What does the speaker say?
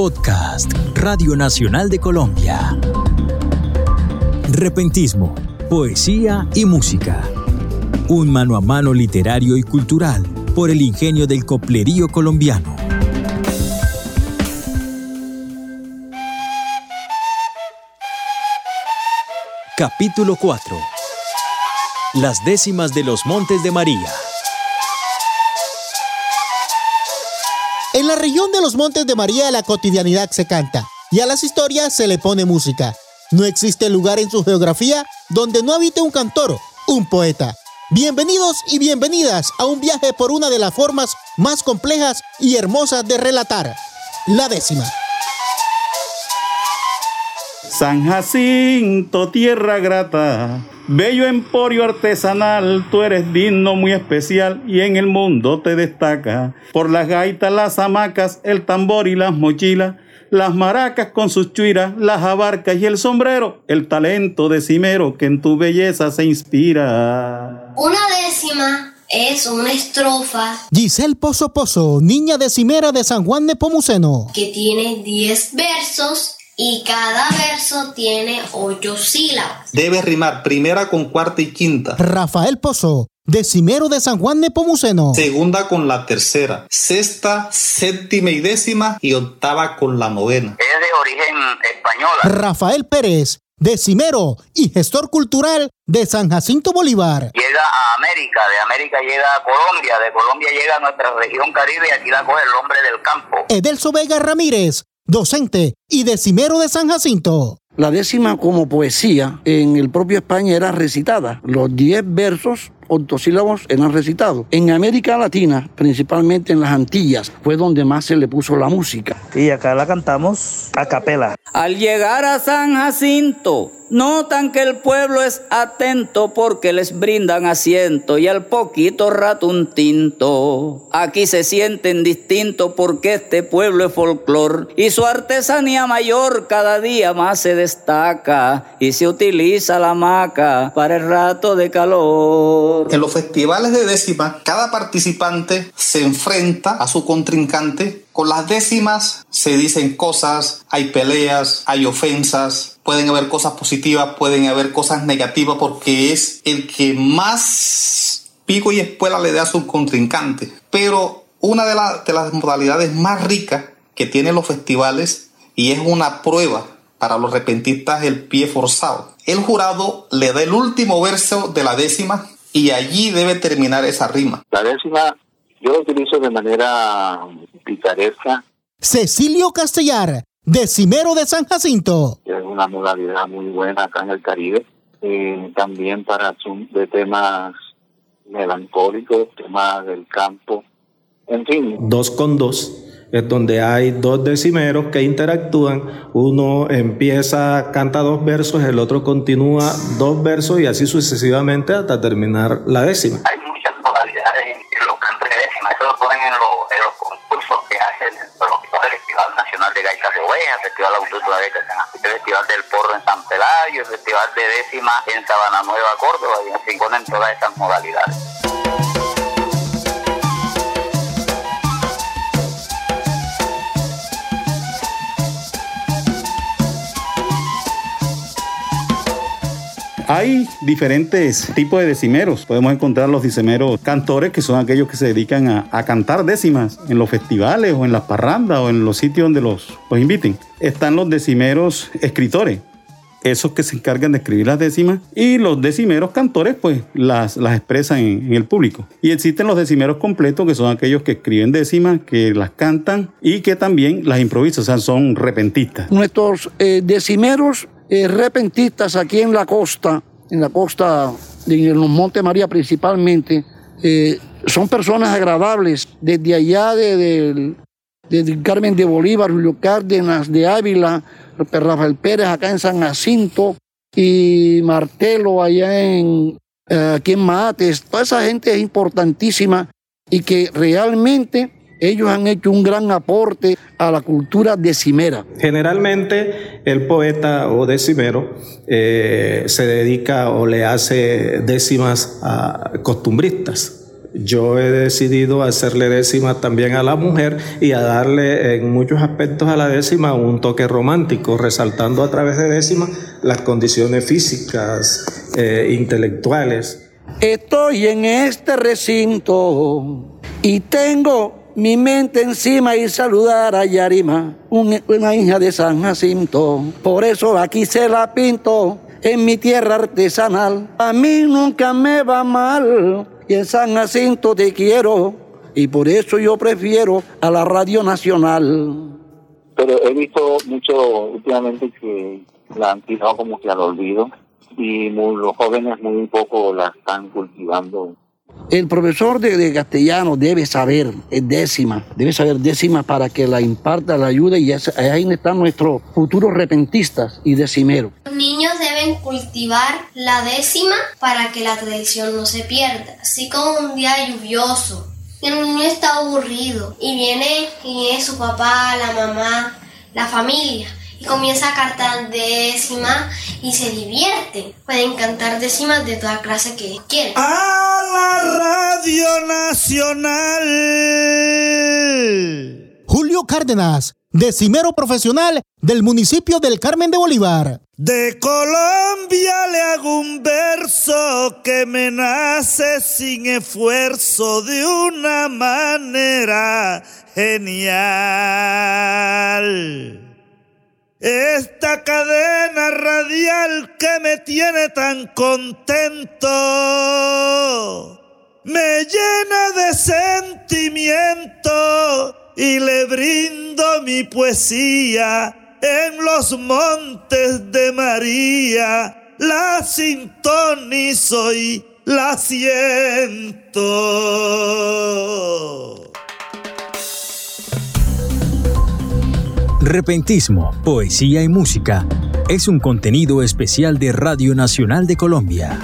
Podcast Radio Nacional de Colombia. Repentismo, poesía y música. Un mano a mano literario y cultural por el ingenio del coplerío colombiano. Capítulo 4. Las décimas de los Montes de María. En la región de los Montes de María la cotidianidad se canta y a las historias se le pone música. No existe lugar en su geografía donde no habite un cantor, un poeta. Bienvenidos y bienvenidas a un viaje por una de las formas más complejas y hermosas de relatar, la décima. San Jacinto, tierra grata, bello emporio artesanal, tú eres digno muy especial y en el mundo te destaca. Por las gaitas, las hamacas, el tambor y las mochilas, las maracas con sus chuiras, las abarcas y el sombrero, el talento decimero que en tu belleza se inspira. Una décima es una estrofa Giselle Pozo Pozo, niña decimera de San Juan de Pomuceno. que tiene 10 versos y cada verso tiene 8 sílabas. Debe rimar primera con cuarta y quinta, Rafael Pozo, decimero de San Juan de Pomuceno. segunda con la tercera, sexta, séptima y décima y octava con la novena. es de origen española. Rafael Pérez, decimero y gestor cultural de San Jacinto Bolívar. Llega a América, de América llega a Colombia, de Colombia llega a nuestra región caribe y aquí la coge el hombre del campo. Edelso Vega Ramírez, docente y decimero de San Jacinto. La décima como poesía en el propio España era recitada. Los diez versos octosílabos eran recitados. En América Latina, principalmente en las Antillas, fue donde más se le puso la música. Y acá la cantamos a capela. Al llegar a San Jacinto, notan que el pueblo es atento porque les brindan asiento y al poquito rato un tinto. Aquí se sienten distintos porque este pueblo es folclor y su artesanía mayor cada día más se destaca y se utiliza la maca para el rato de calor. En los festivales de décima, cada participante se enfrenta a su contrincante. Con las décimas se dicen cosas, hay peleas, hay ofensas, pueden haber cosas positivas, pueden haber cosas negativas porque es el que más pico y espuela le da a su contrincante. Pero una de, de las modalidades más ricas que tienen los festivales y es una prueba para los repentistas el pie forzado. El jurado le da el último verso de la décima y allí debe terminar esa rima. La décima yo la utilizo de manera picaresca, Cecilio Castellar, decimero de San Jacinto. es una modalidad muy buena acá en el Caribe. Eh, también para de temas melancólicos, temas del campo. En fin, Dos con dos. Es donde hay dos decimeros que interactúan. Uno empieza, canta dos versos, el otro continúa dos versos y así sucesivamente hasta terminar la décima. hay muchas modalidades en, los cantos de décima. Eso lo ponen en, los- en los concursos que hacen el Festival Nacional de Gaitas de Ovejas, el Festival Autónoma de Gaitas el Festival del Porro en San Pelayo, el Festival de Décima en Sabana Nueva, Córdoba, y así ponen todas esas modalidades. Hay diferentes tipos de decimeros. Podemos encontrar los decimeros cantores, que son aquellos que se dedican a, cantar décimas en los festivales o en las parrandas o en los sitios donde los, los inviten. Están los decimeros escritores, esos que se encargan de escribir las décimas, y los decimeros cantores, pues las, las expresan en, en el público. Y existen los decimeros completos, que son aquellos que escriben décimas, que las cantan y que también las improvisan, o sea, son repentistas. Nuestros eh, decimeros eh, repentistas aquí en la costa, en la costa de los Montes María principalmente, eh, son personas agradables. Desde allá de, del- desde Carmen de Bolívar, Julio Cárdenas de Ávila, Rafael Pérez acá en San Jacinto y Martelo allá en eh, aquí en Mates. Toda esa gente es importantísima y que realmente ellos han hecho un gran aporte a la cultura decimera. Generalmente el poeta o decimero eh, se dedica o le hace décimas a costumbristas. yo he decidido hacerle décima también a la mujer y a darle en muchos aspectos a la décima un toque romántico, resaltando a través de décima las condiciones físicas, eh, intelectuales. Estoy en este recinto y tengo mi mente encima y saludar a Yarima, una hija de San Jacinto. Por eso aquí se la pinto en mi tierra artesanal. A mí nunca me va mal y en San Jacinto te quiero y por eso yo prefiero a la Radio Nacional. Pero he visto mucho últimamente que la han tirado como que al olvido y los jóvenes muy poco la están cultivando el profesor de, castellano debe saber décima, debe saber décima para que la imparta, la ayude y ahí están nuestros futuros repentistas y decimeros. Los niños deben cultivar la décima para que la tradición no se pierda. Así como un día lluvioso, el niño está aburrido y viene, y viene su papá, la mamá, la familia y comienza a cantar décimas y se divierte. Pueden cantar décimas de toda clase que quieran. A la Radio Nacional. Julio Cárdenas, decimero profesional del municipio del Carmen de Bolívar. De Colombia le hago un verso que me nace sin esfuerzo de una manera genial. Esta cadena radial que me tiene tan contento me llena de sentimiento y le brindo mi poesía en los montes de María. La sintonizo y la siento. Repentismo, Poesía y Música es un contenido especial de Radio Nacional de Colombia.